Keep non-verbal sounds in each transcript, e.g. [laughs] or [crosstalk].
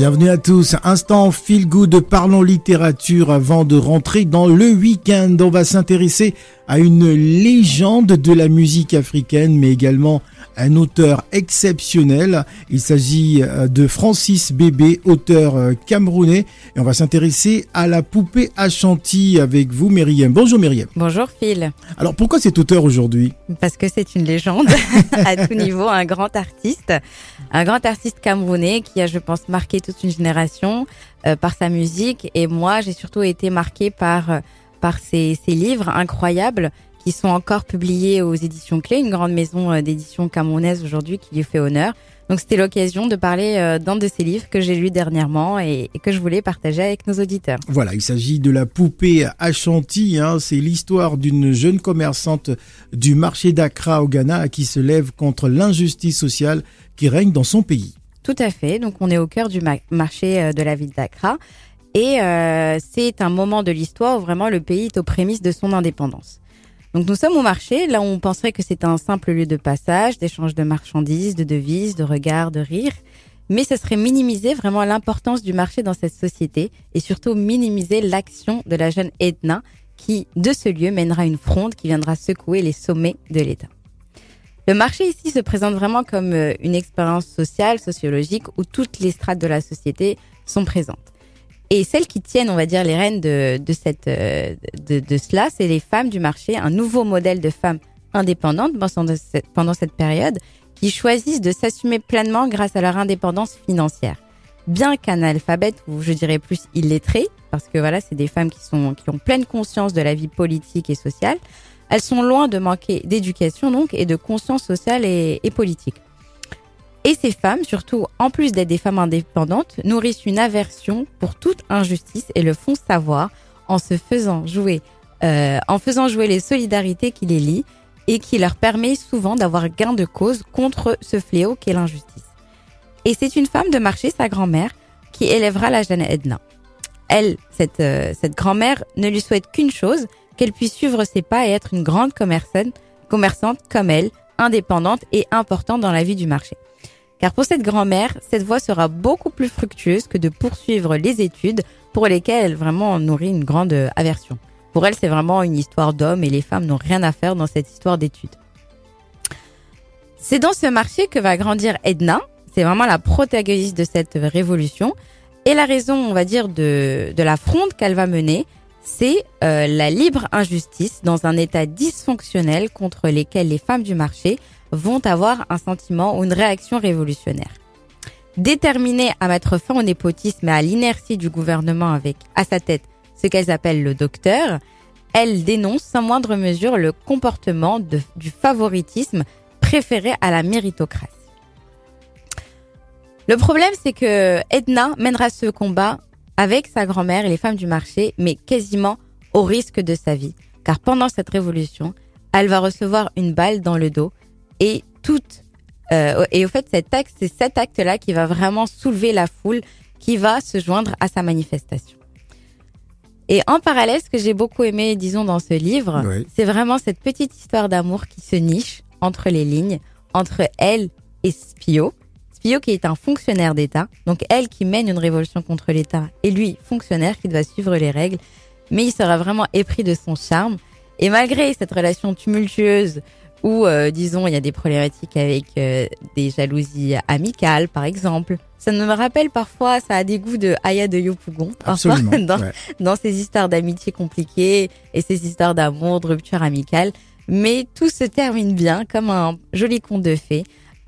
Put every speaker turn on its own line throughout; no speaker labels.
Bienvenue à tous. Instant feel good, parlons littérature avant de rentrer dans le week-end. On va s'intéresser à une légende de la musique africaine, mais également un auteur exceptionnel. Il s'agit euh, de Francis Bébé, auteur euh, camerounais. Et on va s'intéresser à la poupée Ashanti avec vous, Myriam. Bonjour Myriam.
Bonjour Phil.
Alors pourquoi cet auteur aujourd'hui?
Parce que c'est une légende [laughs] à tout niveau, un grand artiste. Un grand artiste camerounais qui a, je pense, marqué toute une génération euh, par sa musique. Et moi, j'ai surtout été marquée par, par ses, livres incroyables qui sont encore publiés aux éditions Clés, une grande maison euh, d'édition camerounaise aujourd'hui qui lui fait honneur. Donc c'était l'occasion de parler euh, d'un de ces livres que j'ai lu dernièrement et, que je voulais partager avec nos auditeurs.
Voilà, il s'agit de la poupée Ashanti. Hein. C'est l'histoire d'une jeune commerçante du marché d'Accra au Ghana qui se lève contre l'injustice sociale qui règne dans son pays.
Tout à fait. Donc on est au cœur du marché euh, de la ville d'Accra. Et c'est un moment de l'histoire où vraiment le pays est aux prémices de son indépendance. Donc nous sommes au marché, là on penserait que c'est un simple lieu de passage, d'échange de marchandises, de devises, de regards, de rires. Mais ce serait minimiser vraiment l'importance du marché dans cette société et surtout minimiser l'action de la jeune Edna qui, de ce lieu, mènera une fronde qui viendra secouer les sommets de l'État. Le marché ici se présente vraiment comme euh, une expérience sociale, sociologique, où toutes les strates de la société sont présentes. Et celles qui tiennent, on va dire, les rênes de, de, euh, cela, c'est les femmes du marché, un nouveau modèle de femmes indépendantes pendant cette période, qui choisissent de s'assumer pleinement grâce à leur indépendance financière. Bien qu'analphabètes, ou je dirais plus illettrées, parce que voilà, c'est des femmes qui, sont, qui ont pleine conscience de la vie politique et sociale, elles sont loin de manquer d'éducation donc et de conscience sociale et, politique. Et ces femmes, surtout en plus d'être des femmes indépendantes, nourrissent une aversion pour toute injustice et le font savoir en se faisant jouer, euh, en faisant jouer les solidarités qui les lient et qui leur permet souvent d'avoir gain de cause contre ce fléau qu'est l'injustice. Et c'est une femme de marché, sa grand-mère, qui élèvera la jeune Edna. Elle, cette, euh, cette grand-mère, ne lui souhaite qu'une chose, qu'elle puisse suivre ses pas et être une grande commerçante, commerçante comme elle, indépendante et importante dans la vie du marché. Car pour cette grand-mère, cette voie sera beaucoup plus fructueuse que de poursuivre les études pour lesquelles elle vraiment nourrit une grande aversion. Pour elle, c'est vraiment une histoire d'homme et les femmes n'ont rien à faire dans cette histoire d'études. C'est dans ce marché que va grandir Edna. C'est vraiment la protagoniste de cette révolution. Et la raison, on va dire, de, de la fronde qu'elle va mener, c'est euh, la libre injustice dans un état dysfonctionnel contre lesquels les femmes du marché vont avoir un sentiment ou une réaction révolutionnaire. Déterminée à mettre fin au népotisme et à l'inertie du gouvernement avec à sa tête ce qu'elles appellent le docteur, elle dénonce sans moindre mesure le comportement du favoritisme préféré à la méritocratie. Le problème, c'est que Edna mènera ce combat avec sa grand-mère et les femmes du marché, mais quasiment au risque de sa vie. Car pendant cette révolution, elle va recevoir une balle dans le dos et toute euh, et au fait cet acte c'est cet acte là qui va vraiment soulever la foule qui va se joindre à sa manifestation. Et en parallèle, ce que j'ai beaucoup aimé, disons, dans ce livre, c'est vraiment cette petite histoire d'amour qui se niche entre les lignes, entre elle et Spio. Spio qui est un fonctionnaire d'État, donc elle qui mène une révolution contre l'État, et lui, fonctionnaire qui doit suivre les règles, mais il sera vraiment épris de son charme. Et malgré cette relation tumultueuse, ou euh, disons il y a des problématiques avec euh, des jalousies amicales par exemple. Ça me rappelle parfois, ça a des goûts de Aya de Yopougon, parfois [laughs] dans, dans ces histoires d'amitié compliquées et ces histoires d'amour, de rupture amicale. Mais tout se termine bien comme un joli conte de fées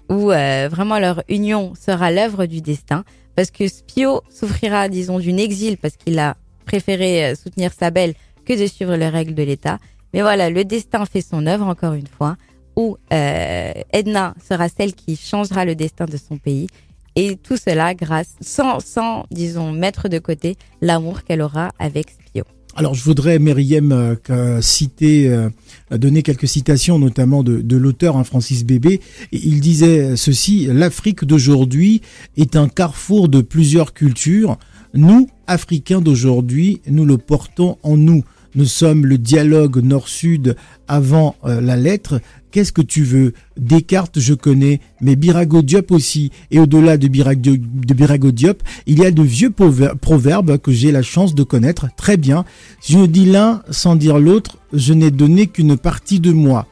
où euh, vraiment leur union sera l'œuvre du destin parce que Spio souffrira disons d'une exil parce qu'il a préféré soutenir sa belle que de suivre les règles de l'État mais voilà, le destin fait son œuvre encore une fois, où euh, Edna sera celle qui changera le destin de son pays. Et tout cela grâce, sans, sans disons, mettre de côté l'amour qu'elle aura avec Spio.
Alors je voudrais, Meriem, euh, citer, euh, donner quelques citations, notamment de, l'auteur hein, Francis Bébé. Il disait ceci l'Afrique d'aujourd'hui est un carrefour de plusieurs cultures. Nous, Africains d'aujourd'hui, nous le portons en nous Nous sommes le dialogue nord-sud avant euh, la lettre. Qu'est-ce que tu veux? Descartes, je connais, mais Birago Diop aussi. Et au-delà de Birago, Diop, il y a de vieux proverbes que j'ai la chance de connaître très bien. Je dis l'un sans dire l'autre, je n'ai donné qu'une partie de moi.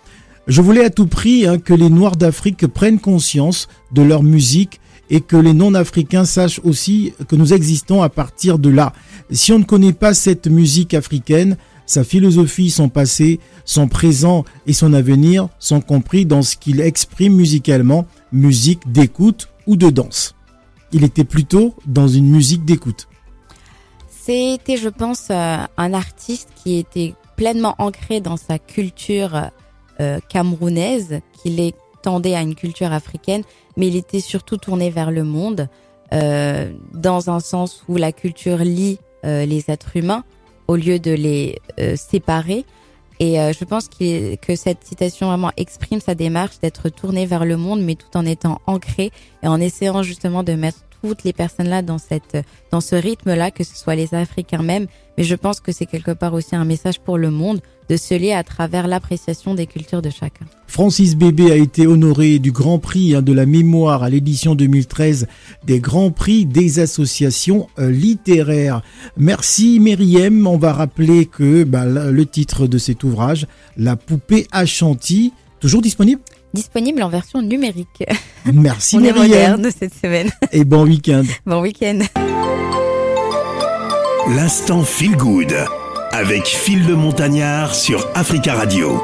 Je voulais à tout prix hein, que les Noirs d'Afrique prennent conscience de leur musique et que les non-africains sachent aussi que nous existons à partir de là. Si on ne connaît pas cette musique africaine, sa philosophie, son passé, son présent et son avenir sont compris dans ce qu'il exprime musicalement, musique d'écoute ou de danse. Il était plutôt dans une musique d'écoute.
C'était, je pense, euh, un artiste qui était pleinement ancré dans sa culture euh, camerounaise, qu'il tendait à une culture africaine, mais il était surtout tourné vers le monde, euh, dans un sens où la culture lie les êtres humains au lieu de les euh, séparer. Et euh, je pense que cette citation vraiment exprime sa démarche d'être tournée vers le monde, mais tout en étant ancrée et en essayant justement de mettre toutes les personnes là dans cette dans ce rythme là que ce soit les Africains même mais je pense que c'est quelque part aussi un message pour le monde de se lier à travers l'appréciation des cultures de chacun.
Francis Bébé a été honoré du Grand Prix hein, de la mémoire à l'édition 2013 des Grands Prix des associations euh, littéraires. Merci Myriam, on va rappeler que bah, le titre de cet ouvrage, La poupée à chantilly, toujours disponible
disponible en version numérique. [laughs]
Merci
On
Myriam.
est moderne cette semaine. [laughs]
Et bon week-end.
Bon week-end.
L'instant Feel Good avec Phil le Montagnard sur Africa Radio.